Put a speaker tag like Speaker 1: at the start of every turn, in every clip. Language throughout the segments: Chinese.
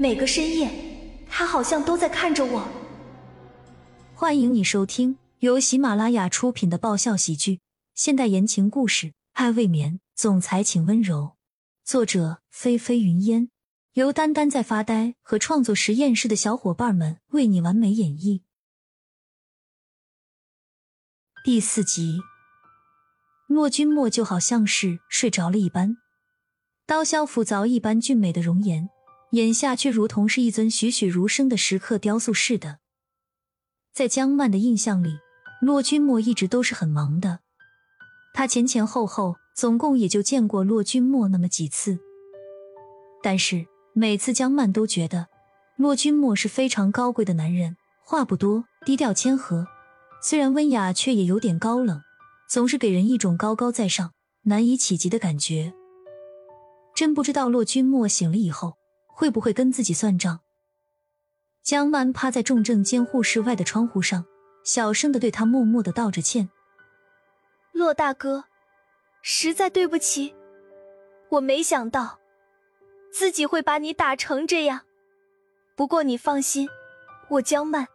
Speaker 1: 每个深夜，他好像都在看着我。
Speaker 2: 欢迎你收听由喜马拉雅出品的爆笑喜剧、现代言情故事《爱未眠》，总裁请温柔。作者：菲菲云烟，由丹丹在发呆和创作实验室的小伙伴们为你完美演绎。第四集，骆君莫就好像是睡着了一般。刀削斧凿一般俊美的容颜，眼下却如同是一尊栩栩如生的石刻雕塑似的。在江曼的印象里，骆君墨一直都是很忙的。他前前后后总共也就见过骆君墨那么几次，但是每次江曼都觉得骆君墨是非常高贵的男人，话不多，低调谦和，虽然温雅，却也有点高冷，总是给人一种高高在上、难以企及的感觉。真不知道骆君墨醒了以后会不会跟自己算账。江曼趴在重症监护室外的窗户上，小声的对他默默的道着歉：“
Speaker 1: 骆大哥，实在对不起，我没想到自己会把你打成这样。不过你放心，我江曼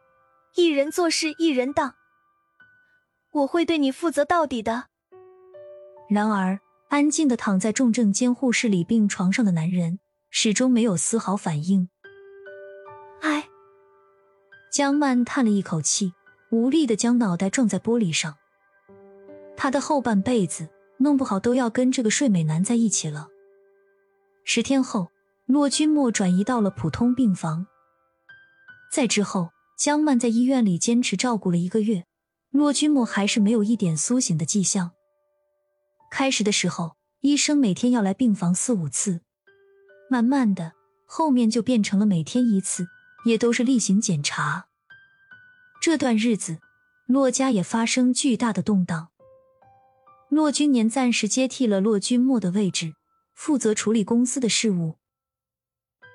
Speaker 1: 一人做事一人当，我会对你负责到底的。”
Speaker 2: 然而。安静的躺在重症监护室里病床上的男人，始终没有丝毫反应。
Speaker 1: 唉，
Speaker 2: 江曼叹了一口气，无力的将脑袋撞在玻璃上。他的后半辈子，弄不好都要跟这个睡美男在一起了。十天后，骆君墨转移到了普通病房。在之后，江曼在医院里坚持照顾了一个月，骆君墨还是没有一点苏醒的迹象。开始的时候，医生每天要来病房四五次，慢慢的，后面就变成了每天一次，也都是例行检查。这段日子，骆家也发生巨大的动荡。骆君年暂时接替了骆君墨的位置，负责处理公司的事务。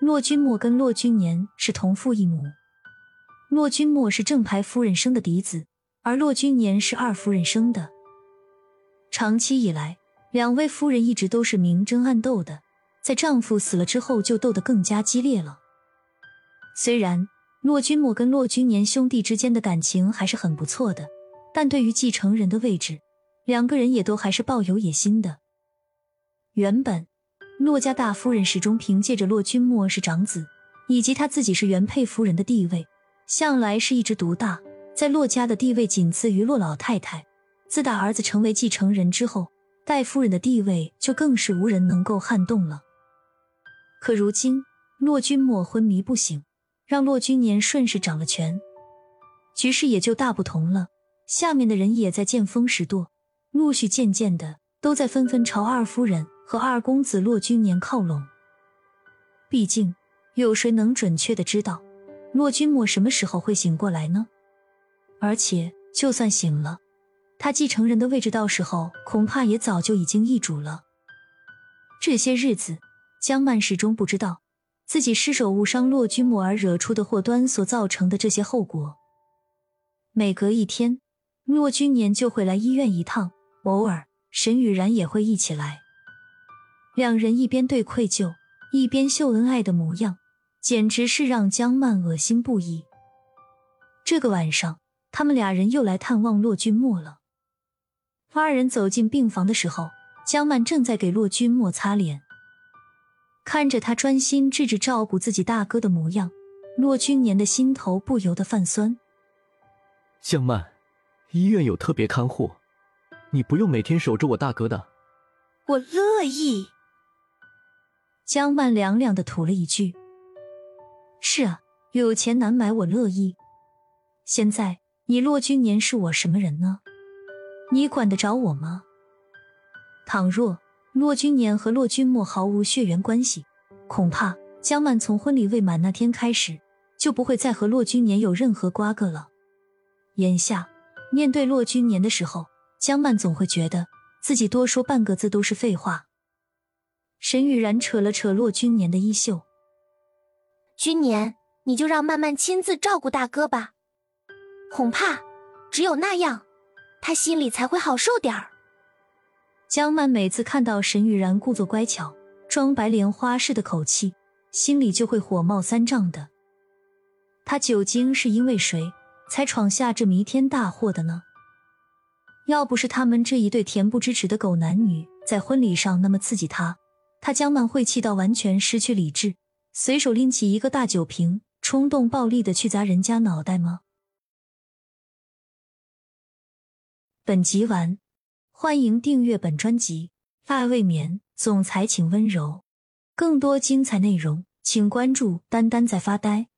Speaker 2: 骆君墨跟骆君年是同父异母，骆君墨是正牌夫人生的嫡子，而骆君年是二夫人生的。长期以来，两位夫人一直都是明争暗斗的，在丈夫死了之后，就斗得更加激烈了。虽然骆君墨跟骆君年兄弟之间的感情还是很不错的，但对于继承人的位置，两个人也都还是抱有野心的。原本骆家大夫人始终凭借着骆君墨是长子，以及他自己是原配夫人的地位，向来是一枝独大，在骆家的地位仅次于骆老太太。自打儿子成为继承人之后，戴夫人的地位就更是无人能够撼动了。可如今，骆君墨昏迷不醒，让骆君年顺势掌了权，局势也就大不同了。下面的人也在见风使舵，陆续渐渐的都在纷纷朝二夫人和二公子骆君年靠拢。毕竟，有谁能准确的知道骆君墨什么时候会醒过来呢？而且，就算醒了，他继承人的位置，到时候恐怕也早就已经易主了。这些日子，江曼始终不知道自己失手误伤骆君墨而惹出的祸端所造成的这些后果。每隔一天，骆君年就会来医院一趟，偶尔沈雨然也会一起来。两人一边对愧疚，一边秀恩爱的模样，简直是让江曼恶心不已。这个晚上，他们俩人又来探望骆君墨了。二人走进病房的时候，江曼正在给骆君墨擦脸。看着他专心致志照顾自己大哥的模样，骆君年的心头不由得泛酸。
Speaker 3: 江曼，医院有特别看护，你不用每天守着我大哥的。
Speaker 1: 我乐意。
Speaker 2: 江曼凉凉的吐了一句：“是啊，有钱难买我乐意。现在你骆君年是我什么人呢？”你管得着我吗？倘若骆君年和骆君莫毫无血缘关系，恐怕江曼从婚礼未满那天开始就不会再和骆君年有任何瓜葛了。眼下面对骆君年的时候，江曼总会觉得自己多说半个字都是废话。沈雨然扯了扯骆君年的衣袖：“
Speaker 4: 君年，你就让曼曼亲自照顾大哥吧，恐怕只有那样。”他心里才会好受点儿。
Speaker 2: 江曼每次看到沈雨然故作乖巧、装白莲花似的口气，心里就会火冒三丈的。他究竟是因为谁才闯下这弥天大祸的呢？要不是他们这一对恬不知耻的狗男女在婚礼上那么刺激他，他江曼会气到完全失去理智，随手拎起一个大酒瓶，冲动暴力的去砸人家脑袋吗？本集完，欢迎订阅本专辑。爱未眠，总裁请温柔。更多精彩内容，请关注“丹丹在发呆”。